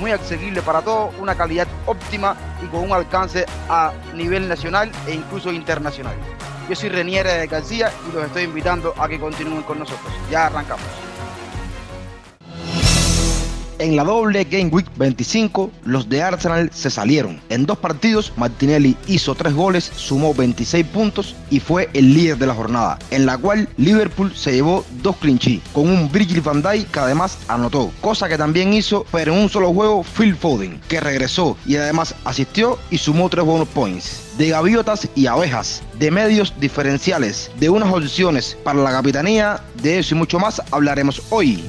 muy accesibles para todos, una calidad óptima y con un alcance a nivel nacional e incluso internacional. Yo soy Renier García y los estoy invitando a que continúen con nosotros. Ya arrancamos. En la doble Game Week 25, los de Arsenal se salieron. En dos partidos, Martinelli hizo tres goles, sumó 26 puntos y fue el líder de la jornada, en la cual Liverpool se llevó dos clinchí, con un Virgil van Dijk que además anotó, cosa que también hizo, pero en un solo juego, Phil Foden, que regresó y además asistió y sumó tres bonus points de gaviotas y abejas, de medios diferenciales, de unas opciones para la capitanía, de eso y mucho más hablaremos hoy.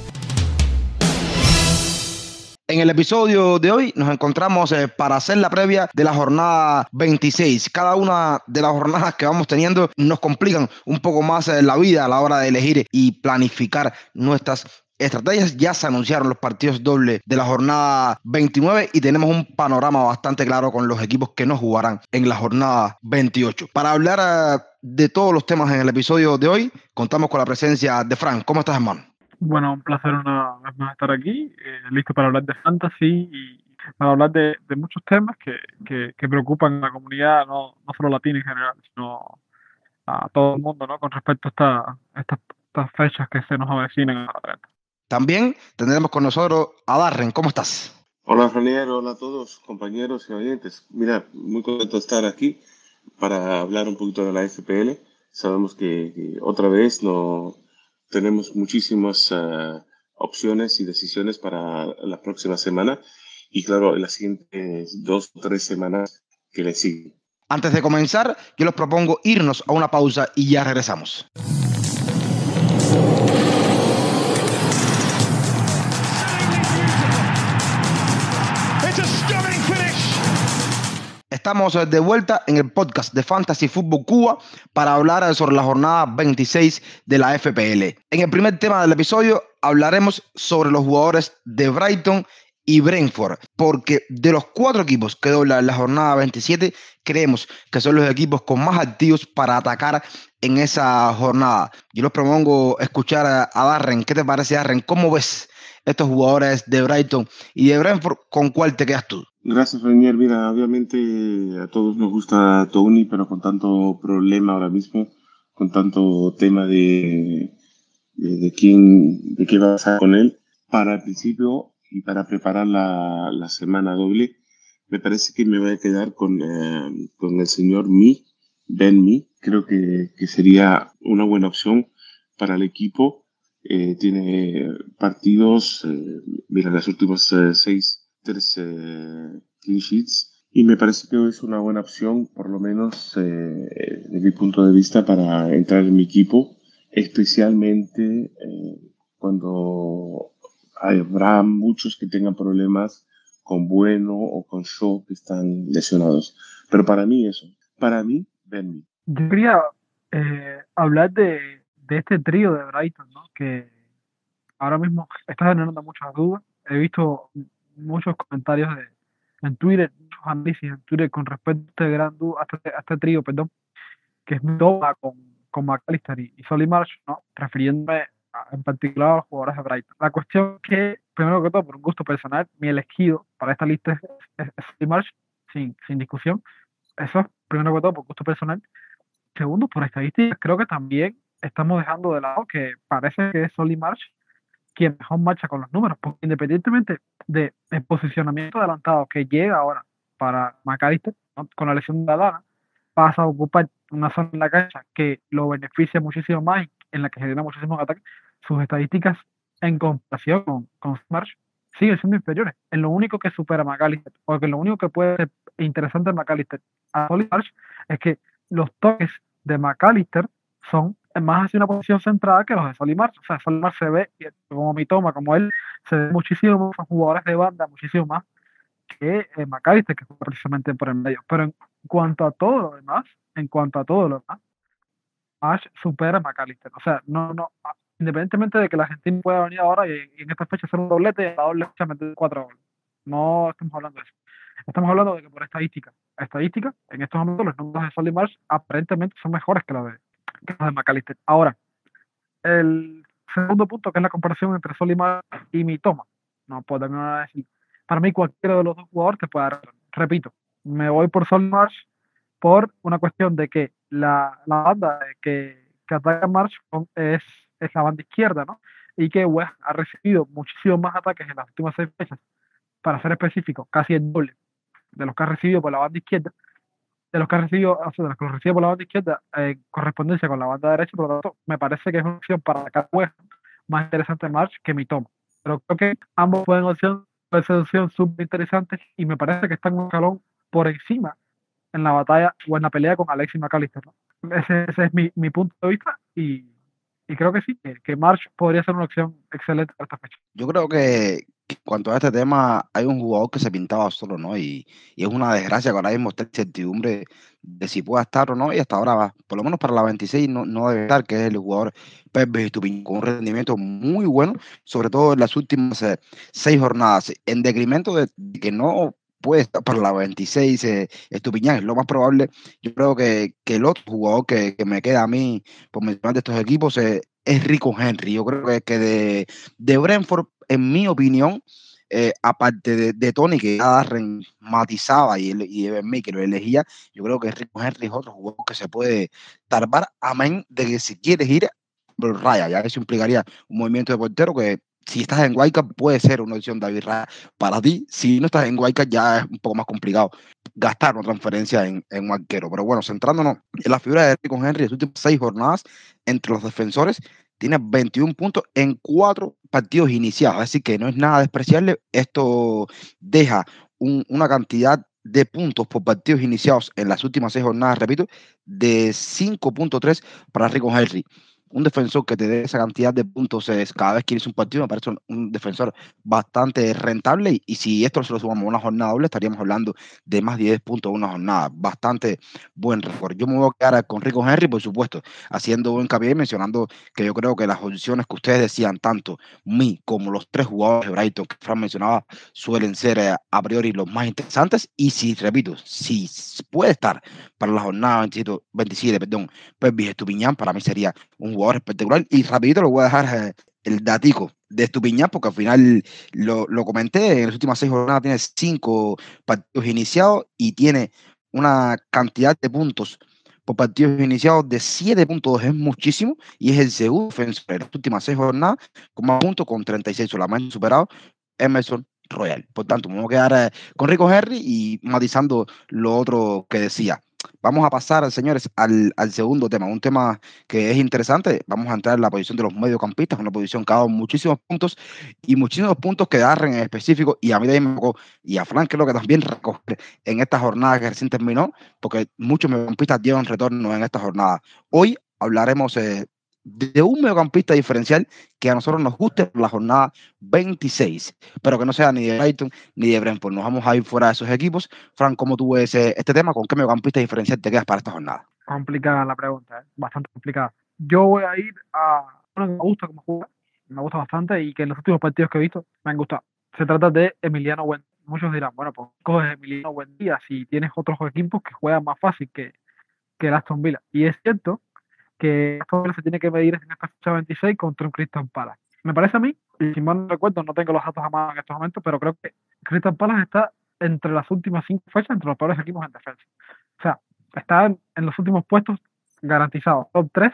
En el episodio de hoy nos encontramos eh, para hacer la previa de la jornada 26. Cada una de las jornadas que vamos teniendo nos complican un poco más eh, la vida a la hora de elegir y planificar nuestras estrategias. Ya se anunciaron los partidos dobles de la jornada 29 y tenemos un panorama bastante claro con los equipos que no jugarán en la jornada 28. Para hablar eh, de todos los temas en el episodio de hoy, contamos con la presencia de Frank. ¿Cómo estás, hermano? Bueno, un placer una vez más estar aquí, eh, listo para hablar de fantasy y para hablar de, muchos temas que, que, preocupan a la comunidad, no, no solo latina en general, sino a todo el mundo, ¿no? Con respecto a estas fechas que se nos avecinan a la También tendremos con nosotros a Darren. ¿Cómo estás? Hola, Ranier. Hola a todos, compañeros y oyentes. Mira, muy contento de estar aquí para hablar un poquito de la FPL. Sabemos que otra vez no tenemos muchísimas eh, opciones y decisiones para la próxima semana y claro, las siguientes dos o tres semanas que le siguen. Antes de comenzar, yo les propongo irnos a una pausa y ya regresamos. Estamos de vuelta en el podcast de Fantasy Football Cuba para hablar sobre la jornada 26 de la FPL. En el primer tema del episodio hablaremos sobre los jugadores de Brighton y Brentford, porque de los cuatro equipos que doblan la jornada 27, creemos que son los equipos con más activos para atacar en esa jornada. Yo les propongo escuchar a Darren. ¿Qué te parece, Darren? ¿Cómo ves estos jugadores de Brighton y de Brentford? ¿Con cuál te quedas tú? Gracias, Renier. Mira, obviamente a todos nos gusta Tony, pero con tanto problema ahora mismo, con tanto tema de, de, quién, de qué va a pasar con él, para el principio y para preparar la, la semana doble, me parece que me voy a quedar con, eh, con el señor Mi, Ben Mi. Creo que, que sería una buena opción para el equipo. Eh, tiene partidos, eh, mira, las últimas seis tres clean sheets y me parece que es una buena opción, por lo menos eh, desde mi punto de vista, para entrar en mi equipo, especialmente eh, cuando habrá muchos que tengan problemas con Bueno o con Shaw que están lesionados. Pero para mí eso, para mí, Benny. Yo quería eh, hablar de, de, este trío de Brighton, ¿no? que ahora mismo está generando muchas dudas. He visto muchos comentarios de, en Twitter, muchos análisis en Twitter con respecto a este gran a este, este trío, perdón, que es Nova con, con McAllister y, y Solly ¿no? refiriéndome en particular a los jugadores de Brighton. La cuestión es que, primero que todo, por un gusto personal, mi elegido para esta lista es, Solly Marsh, sin, sin discusión. Eso es, primero que todo, por gusto personal. Segundo, por estadísticas, creo que también estamos dejando de lado que parece que es Solly Marsh quien mejor marcha con los números, porque independientemente del posicionamiento adelantado que llega ahora para McAllister, con la lesión de Adana, pasa a ocupar una zona en la cancha que lo beneficia muchísimo más y en la que genera muchísimos ataques, sus estadísticas en comparación con, con Smash siguen siendo inferiores. En lo único que supera a McAllister, porque lo único que puede ser interesante en McAllister a Solid es que los toques de McAllister son más hacia una posición centrada que los de Solimar. O sea, Solimar se ve, como mi toma, como él, se ve muchísimo más jugadores de banda, muchísimo más que eh, que fue precisamente por el medio. Pero en cuanto a todo lo demás, en cuanto a todo lo demás, Ash supera a McAllister. O sea, no, no, independientemente de que la Argentina pueda venir ahora y, en esta fecha hacer un doblete, la doble fecha meter cuatro goles. No estamos hablando de eso. Estamos hablando de que por estadística, estadística, en estos momentos los números de Solly Marsh aparentemente son mejores que los de, de McAllister. Ahora, el segundo punto, que es la comparación entre Solly Marsh y Mitoma. No puedo terminar decir. Para mí, cualquiera de los dos jugadores te puede dar. Repito, me voy por Solly Marsh por una cuestión de que la, la banda que, que ataca Marsh es, es la banda izquierda, ¿no? Y que West ha recibido muchísimos más ataques en las últimas seis fechas, para ser específico, casi el doble de los que ha recibido por la banda izquierda, de los que ha recibido, o sea, de los que recibe por la banda izquierda, en correspondencia con la banda derecha, por lo tanto, me parece que es una opción para atacar West más interesante March que mi toma. Pero creo que ambos pueden opción, pueden ser súper interesantes y me parece que están un escalón por encima en la batalla o en la pelea con Alexis McAllister. Ese, ese, es mi, mi, punto de vista y, y creo que sí, que, que, March podría ser una opción excelente para esta fecha. Yo creo que cuanto a este tema, hay un jugador que se pintaba solo, ¿no? Y, y es una desgracia que ahora mismo está incertidumbre de si pueda estar o no, y hasta ahora, va, por lo menos para la 26, no, no debe estar, que es el jugador Pepe Estupiñán, con un rendimiento muy bueno, sobre todo en las últimas eh, seis jornadas, en decremento de que no puede estar para la 26 eh, Estupiñán, es lo más probable. Yo creo que, que el otro jugador que, que, me queda a mí por mencionar de estos equipos eh, es Rico Henry. Yo creo que, que de, de Brentford, en mi opinión, eh, aparte de, de, Tony, que Darren matizaba y, y Evan que lo elegía, yo creo que Rico Henry es otro jugador que se puede tarbar, amén de que si quieres ir, raya, ya eso implicaría un movimiento de portero que si estás en Guayca puede ser una opción David Raya para ti. Si no estás en Guayca ya es un poco más complicado gastar una transferencia en, en un arquero. Pero bueno, centrándonos en la figura de Rico Henry, en las últimas seis jornadas entre los defensores, tiene 21 puntos en cuatro partidos iniciados. Así que no es nada despreciable. Esto deja un, una cantidad de puntos por partidos iniciados en las últimas seis jornadas, repito, de 5.3 para Rico Henry un defensor que te dé esa cantidad de puntos es, cada vez que inicia un partido me parece un, un defensor bastante rentable y, y, si esto se lo sumamos a una jornada doble estaríamos hablando de más de 10 puntos una jornada, bastante buen récord. Yo me voy a quedar con Rico Henry, por supuesto, haciendo buen hincapié mencionando que yo creo que las opciones que ustedes decían, tanto mí como los tres jugadores de Brighton que Fran mencionaba, suelen ser eh, a priori los más interesantes y si, repito, si puede estar para la jornada 27, 27 perdón, pues Estupiñán para mí sería un jugador espectacular. Y rapidito lo voy a dejar eh, el datico de Estupiñán, porque al final lo, lo, comenté, en las últimas seis jornadas tiene cinco partidos iniciados y tiene una cantidad de puntos por partidos iniciados de 7.2, es muchísimo, y es el segundo defensor en las últimas seis jornadas con más puntos, con 36, solamente superado Emerson Royal. Por tanto, voy a quedar eh, con Rico Henry y matizando lo otro que decía. Vamos a pasar, señores, al, al, segundo tema, un tema que es interesante. Vamos a entrar en la posición de los mediocampistas, una posición que ha dado muchísimos puntos y muchísimos puntos que Darren en específico y a mí también y a Frank creo que también recoger en esta jornada que recién terminó, porque muchos mediocampistas dieron retorno en esta jornada. Hoy hablaremos eh, de un mediocampista diferencial que a nosotros nos guste por la jornada 26, pero que no sea ni de Brighton ni de Brentford. Nos vamos a ir fuera de esos equipos. Frank, ¿cómo tú ves este tema? ¿Con qué mediocampista diferencial te quedas para esta jornada? Complicada la pregunta, ¿eh? bastante complicada. Yo voy a ir a uno que me gusta como juega, me gusta bastante y que en los últimos partidos que he visto me han gustado. Se trata de Emiliano Buendía. Muchos dirán, bueno, pues coges Emiliano Buendía si tienes otros equipos que juegan más fácil que, que el Aston Villa. Y es cierto que se tiene que medir en esta fecha 26 contra un Crystal Palace. Me parece a mí, y si mal no recuerdo, no tengo los datos a mano en estos momentos, pero creo que Crystal Palace está entre las últimas cinco fechas entre los peores equipos en defensa. O sea, está en, los últimos puestos garantizados, top 3,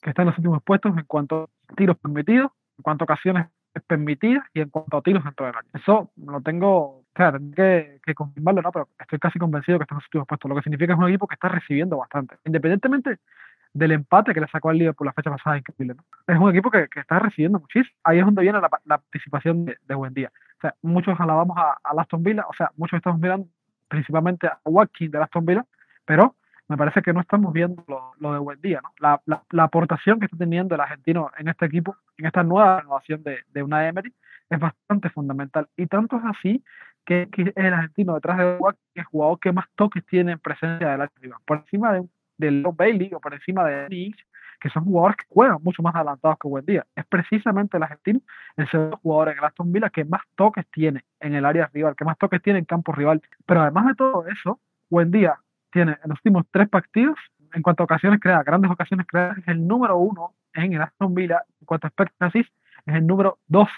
que está en los últimos puestos en cuanto a tiros permitidos, en cuanto a ocasiones permitidas y en cuanto a tiros dentro del área. Eso lo tengo, o sea, que, que, confirmarlo, ¿no? Pero estoy casi convencido que está en los últimos puestos, lo que significa que es un equipo que está recibiendo bastante. Independientemente del empate que le sacó al Liverpool la fecha pasada, increíble. ¿no? Es un equipo que, que, está recibiendo muchísimo. Ahí es donde viene la, la participación de, de, buen día. O sea, muchos alabamos a, a Aston Villa, o sea, muchos estamos mirando principalmente a Watkins de Aston Villa, pero me parece que no estamos viendo lo, lo de buen día, ¿no? La, la, la, aportación que está teniendo el argentino en este equipo, en esta nueva renovación de, de una Emery, es bastante fundamental. Y tanto es así que, es el argentino detrás de Watkins, el jugador que más toques tiene en presencia del rival, por encima de, de Bailey o por encima de Nix, que son jugadores que juegan mucho más adelantados que buen día. Es precisamente el argentino el segundo jugador el Aston Villa que más toques tiene en el área rival, que más toques tiene en campo rival. Pero además de todo eso, buen día tiene en los últimos tres partidos, en cuanto a ocasiones creadas, grandes ocasiones creadas, es el número uno en el Aston Villa. En cuanto a expectativas, es el número dos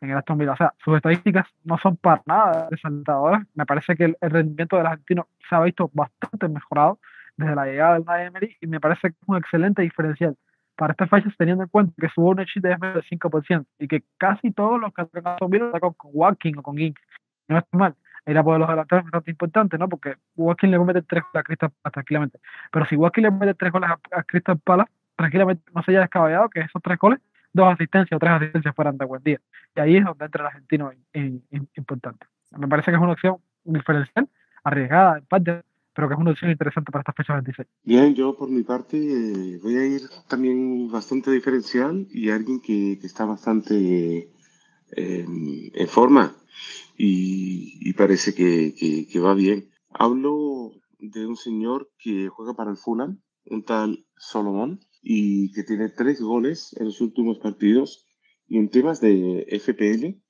en el Aston Villa. O sea, sus estadísticas no son para nada resaltadoras. Me parece que el, rendimiento del argentino se ha visto bastante mejorado desde la llegada del Emery y me parece es un excelente diferencial para estas fechas teniendo en cuenta que su ownership es menos del 5% y que casi todos los que han están con, con Watkins o con King. No está mal. Ir a por los delanteros es bastante importante, ¿no? Porque Watkins le a meter tres goles a Crystal Palace tranquilamente. Pero si Watkins le mete tres goles a, Crystal Palace, tranquilamente no se haya descabellado que esos tres goles dos asistencias o tres asistencias fueran de buen día. Y ahí es donde entra el argentino importante. Me parece que es una opción diferencial, arriesgada en parte, pero que es una opción interesante para esta fecha 26. Bien, yo por mi parte voy a ir también bastante diferencial y alguien que, que está bastante em, en forma y, y parece que, que, que, va bien. Hablo de un señor que juega para el Fulham, un tal Solomon, y que tiene tres goles en los últimos partidos. Y en temas de FPL,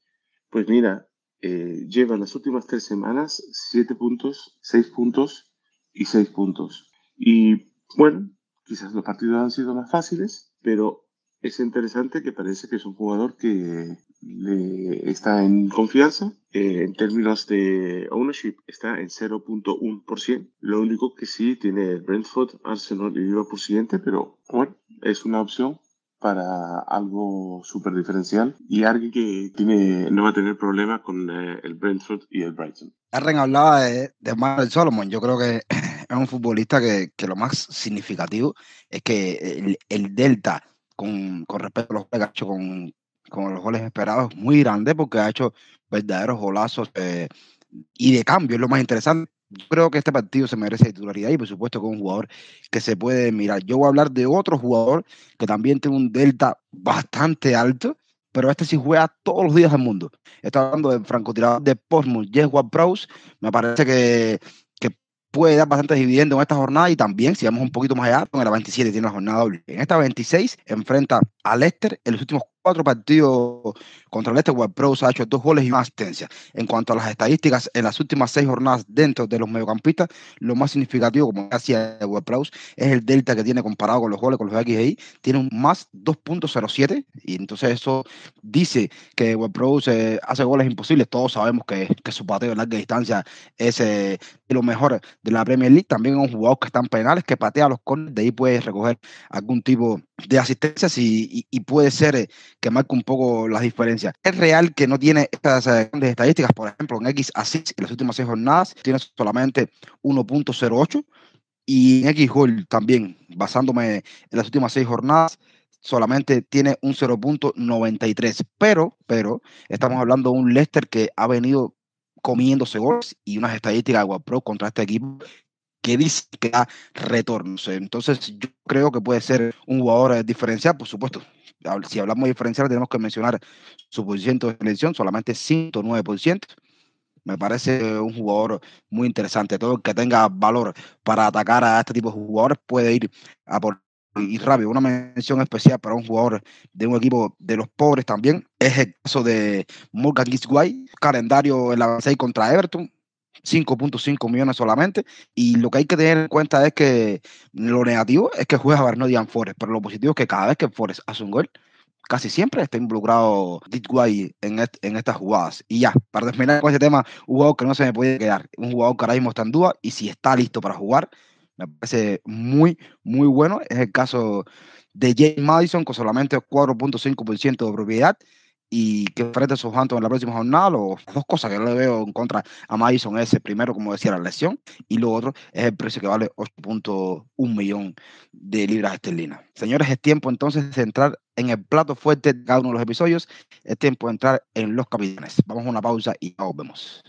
pues mira, eh, lleva las últimas tres semanas siete puntos, seis puntos y seis puntos. Y bueno, quizás los partidos han sido más fáciles, pero es interesante que parece que es un jugador que le está en confianza. Eh, en términos de ownership está en 0.1%. Lo único que sí tiene Brentford, Arsenal y Liverpool siguiente, pero bueno, es una opción para algo súper diferencial y alguien que tiene, no va a tener problema con eh, el Brentford y el Brighton. Arren hablaba de, de Manuel Solomon. Yo creo que es un futbolista que, que lo más significativo es que el, el Delta con, con respecto a los ha hecho con, con los goles esperados muy grande porque ha hecho verdaderos golazos eh, y de cambio es lo más interesante. Creo que este partido se merece titularidad y por supuesto con un jugador que se puede mirar. Yo voy a hablar de otro jugador que también tiene un delta bastante alto, pero este sí juega todos los días del mundo. Estoy hablando del francotirador de Portsmouth, Jess Prowse. Me parece que puede dar bastantes dividendos en esta jornada y también, si vamos un poquito más allá, con la 27 tiene la jornada doble. En esta 26 enfrenta a Leicester en los últimos cuatro partidos contra el Este Web Pros ha hecho dos goles y una asistencia. En cuanto a las estadísticas, en las últimas seis jornadas dentro de los mediocampistas, lo más significativo, como hacía Pros, es el delta que tiene comparado con los goles, con los XGI. Tiene un más 2.07 y entonces eso dice que Web Pros eh, hace goles imposibles. Todos sabemos que, que su pateo de larga distancia es eh, lo mejor de la Premier League. También es un jugador que está en penales, que patea los corners, de ahí puede recoger algún tipo de asistencias y, y, puede ser eh, que marque un poco las diferencias. Es real que no tiene estas eh, grandes estadísticas, por ejemplo, en X Assist en las últimas seis jornadas tiene solamente 1.08 y en X Goal también, basándome en las últimas seis jornadas, solamente tiene un 0.93. Pero, pero, estamos hablando de un Leicester que ha venido comiéndose goles y unas estadísticas de Pro contra este equipo que dice que da retornos. Entonces, yo creo que puede ser un jugador eh, diferencial, por supuesto. Si hablamos de diferencial, tenemos que mencionar su posición de selección, solamente 109%. Me parece un jugador muy interesante. Todo el que tenga valor para atacar a este tipo de jugadores puede ir a por y rápido. Una mención especial para un jugador de un equipo de los pobres también es el caso de Morgan Gisguay, calendario en la 6 contra Everton, 5.5 millones solamente. Y lo que hay que tener en cuenta es que lo negativo es que juega Bernardian Forest, pero lo positivo es que cada vez que Forest hace un gol, casi siempre está involucrado Ditway en, en estas jugadas. Y ya, para terminar con este tema, un jugador que no se me puede quedar, un jugador que ahora mismo está en duda y si está listo para jugar, me parece muy, muy bueno. Es el caso de James Madison con solamente 4.5% de propiedad y que enfrente a Southampton en la próxima jornada, las dos cosas que yo le veo en contra a Madison es primero, como decía, la lesión y lo otro es el precio que vale 8.1 millón de libras esterlinas. Señores, es tiempo entonces de entrar en el plato fuerte de cada uno de los episodios, es tiempo de entrar en los capitanes. Vamos a una pausa y ya volvemos.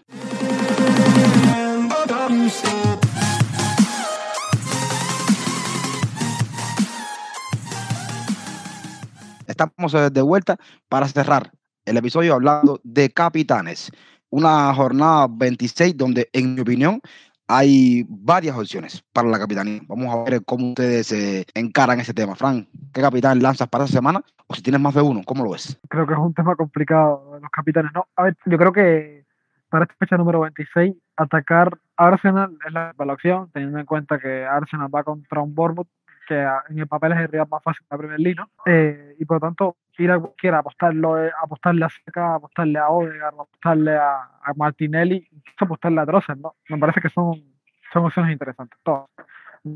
Estamos de vuelta para cerrar el episodio hablando de capitanes. una jornada 26 donde, en mi opinión, hay varias opciones para la capitanía. Vamos a ver cómo ustedes se encaran ese tema. Fran, ¿qué capitán lanzas para esa semana? O si tienes más de uno, ¿cómo lo ves? Creo que es un tema complicado los capitanes. No, a ver, yo creo que para esta fecha número 26, atacar Arsenal es la, la opción, teniendo en cuenta que Arsenal va contra un Bournemouth que en el papel es el rival más fácil la Premier League, ¿no? Eh, y por lo tanto, ir a cualquiera, apostarlo, apostarle a Seca, apostarle a Odegaard, apostarle a, a Martinelli, incluso apostarle a Drossel, ¿no? Me parece que son, son opciones interesantes, todas.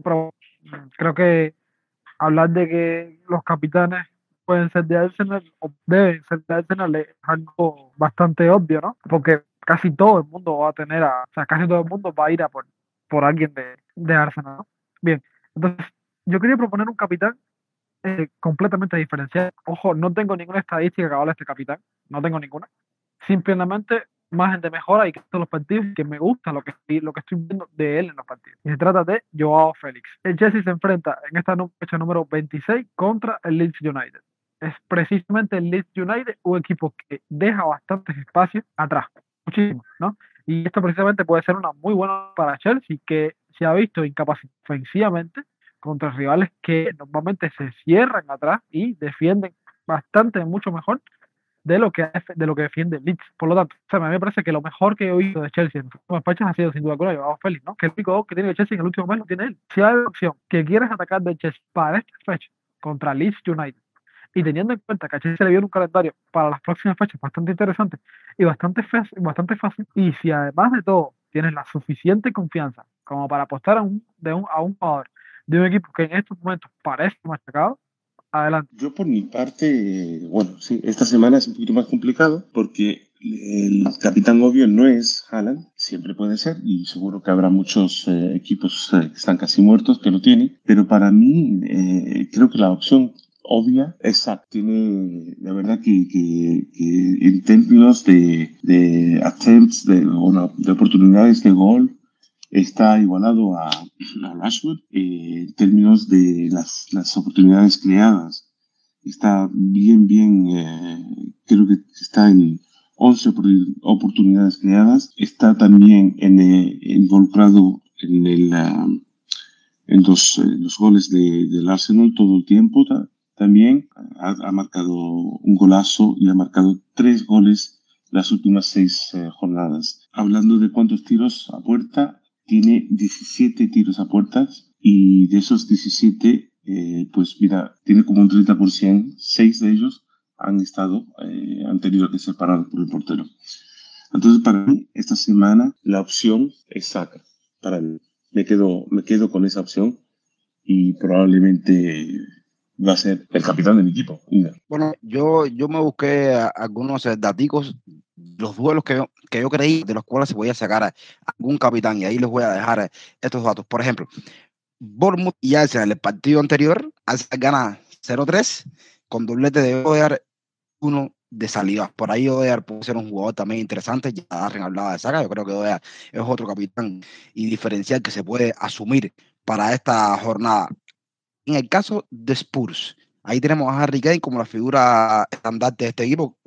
Pero mm, creo que hablar de que los capitanes pueden ser de Arsenal o deben ser de Arsenal es algo bastante obvio, ¿no? Porque casi todo el mundo va a tener a, o sea, casi todo el mundo va a ir a por, por alguien de, de Arsenal, ¿no? Bien, entonces yo quería proponer un capitán eh, completamente diferenciado. Ojo, no tengo ninguna estadística que hable este capitán, no tengo ninguna. Simplemente margen de mejora y que los partidos que me gusta lo que, lo que estoy viendo de él en los partidos. Y se trata de Joao Félix. El Chelsea se enfrenta en esta fecha número 26 contra el Leeds United. Es precisamente el Leeds United un equipo que deja bastantes espacios atrás, muchísimo, ¿no? Y esto precisamente puede ser una muy buena para Chelsea, que se ha visto incapacitado ofensivamente contra rivales que normalmente se cierran atrás y defienden bastante, mucho mejor de lo que de lo que defiende Leeds. Por lo tanto, a mí me parece que lo mejor que he oído de Chelsea en las fechas ha sido sin duda alguna llevado Félix, ¿no? Que el único que tiene el Chelsea en el último mes lo tiene él. Si hay opción que quieres atacar de Chelsea para esta fecha contra Leeds United y teniendo en cuenta que a Chelsea le viene un calendario para las próximas fechas bastante interesante y bastante fácil, bastante fácil, y si además de todo tienes la suficiente confianza como para apostar a un, de un, a un jugador de un equipo que en estos momentos parece machacado, adelante. Yo por mi parte, bueno, sí, esta semana es un poquito más complicado porque el capitán obvio no es Haaland, siempre puede ser, y seguro que habrá muchos eh, equipos eh, que están casi muertos que lo tienen, pero para mí eh, creo que la opción obvia, exacto, tiene la verdad que, que, que en términos de, de attempts, de, bueno, de oportunidades de gol, está igualado a, a Rashford eh, en términos de las, las, oportunidades creadas. Está bien, bien, eh, creo que está en 11 oportunidades creadas. Está también en, eh, involucrado en, el, uh, en los, los, goles de, del Arsenal todo el tiempo. También ha, ha, marcado un golazo y ha marcado tres goles las últimas seis jornadas. Hablando de cuántos tiros a puerta, tiene 17 tiros a puertas y de esos 17, eh, pues mira, tiene como un 30%, 6 de ellos han estado, eh, han tenido que ser parados por el portero. Entonces, para mí, esta semana la opción es Saka. Para mí, me quedo, me quedo con esa opción y probablemente va a ser el capitán de mi equipo. Bueno, yo, yo me busqué algunos datos los duelos que yo, que yo creí de los cuales se podía sacar a algún capitán y ahí les voy a dejar estos datos. Por ejemplo, Bournemouth y Arsenal, el partido anterior, Arsenal gana 0-3 con doblete de Odear, uno de salida. Por ahí Odear puede ser un jugador también interesante. Ya Darren hablaba de saga. Yo creo que Odear es otro capitán y diferencial que se puede asumir para esta jornada. En el caso de Spurs, ahí tenemos a Harry Kane como la figura estandarte de este equipo,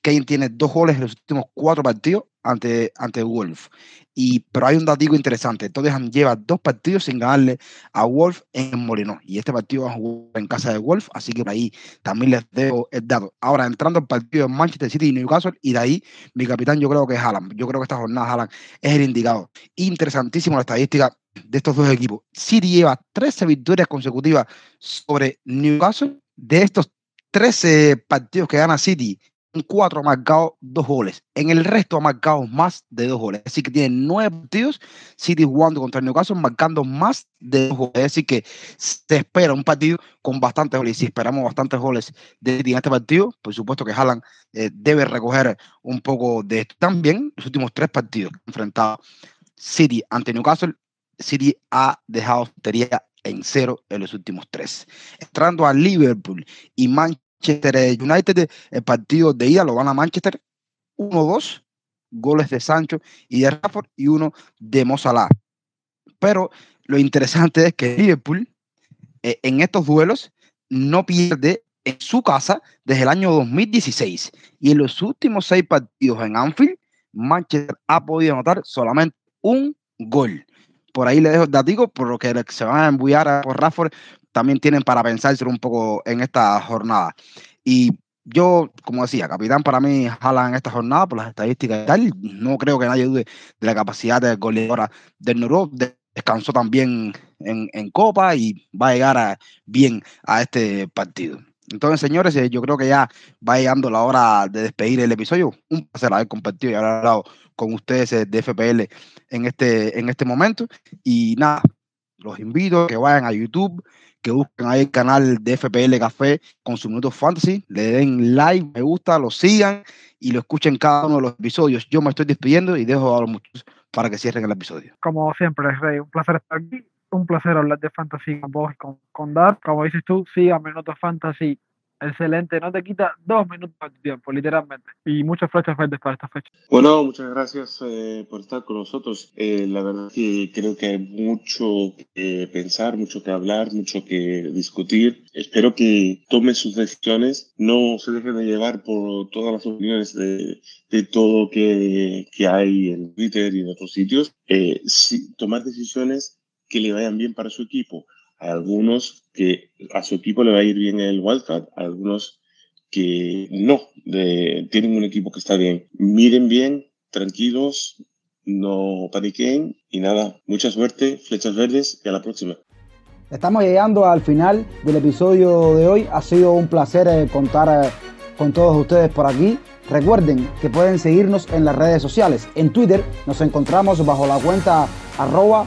Kane tiene dos goles en los últimos cuatro partidos ante, ante Wolf. Y, pero hay un dato interesante. Tottenham lleva dos partidos sin ganarle a Wolf en Moreno. Y este partido va a jugar en casa de Wolf, así que por ahí también les debo el dato. Ahora, entrando al partido de Manchester City y Newcastle, y de ahí mi capitán yo creo que es Haaland. Yo creo que esta jornada Haaland es el indicado. Interesantísimo la estadística de estos dos equipos. City lleva 13 victorias consecutivas sobre Newcastle. De estos 13 partidos que gana City, cuatro ha marcado dos goles. En el resto ha marcado más de dos goles. Así que tiene nueve partidos. City jugando contra Newcastle, marcando más de dos goles. Así que se espera un partido con bastantes goles. Y si esperamos bastantes goles de City en este partido, por supuesto que Haaland eh, debe recoger un poco de esto. También los últimos tres partidos que ha enfrentado City ante Newcastle, City ha dejado teoría en cero en los últimos tres. Entrando a Liverpool y Manchester Manchester United, el partido de ida lo van a Manchester 1-2, goles de Sancho y de Rafford y uno de Mozalá. Pero lo interesante es que Liverpool eh, en estos duelos no pierde en su casa desde el año 2016 y en los últimos seis partidos en Anfield Manchester ha podido anotar solamente un gol. Por ahí le dejo el datico, por lo que se van a embullar por Rafford, también tienen para pensárselo un poco en esta jornada. Y yo, como decía, capitán para mí jala en esta jornada por las estadísticas y tal. No creo que nadie dude de la capacidad de goleadora del Nuro. Descansó también en, en, Copa y va a llegar bien a este partido. Entonces, señores, eh, yo creo que ya va llegando la hora de despedir el episodio. Un placer haber compartido y haber hablado con ustedes eh, de FPL en este, en este momento. Y nada, los invito a que vayan a YouTube, que busquen ahí el canal de FPL Café con su minuto fantasy, le den like, me gusta, lo sigan y lo escuchen cada uno de los episodios. Yo me estoy despidiendo y dejo a los muchachos para que cierren el episodio. Como siempre, Rey, un placer estar aquí. Un placer hablar de fantasy con vos y con, con Dar. Como dices tú, sigan Minuto Fantasy Excelente, no te quita dos minutos de tiempo, literalmente. Y muchas flechas verdes para esta fecha. Bueno, muchas gracias eh, por estar con nosotros. Eh, la verdad que creo que hay mucho que pensar, mucho que hablar, mucho que discutir. Espero que tomen sus decisiones, no se dejen de llevar por todas las opiniones de, de todo que, que hay en Twitter y en otros sitios. Eh, tomar decisiones que le vayan bien para su equipo algunos que a su equipo le va a ir bien el wildcard, algunos que no, tienen un equipo que está bien. Miren bien, tranquilos, no paniquen y nada, mucha suerte, flechas verdes y a la próxima. Estamos llegando al final del episodio de hoy. Ha sido un placer eh, contar eh, con todos ustedes por aquí. Recuerden que pueden seguirnos en las redes sociales. En Twitter nos encontramos bajo la cuenta arroba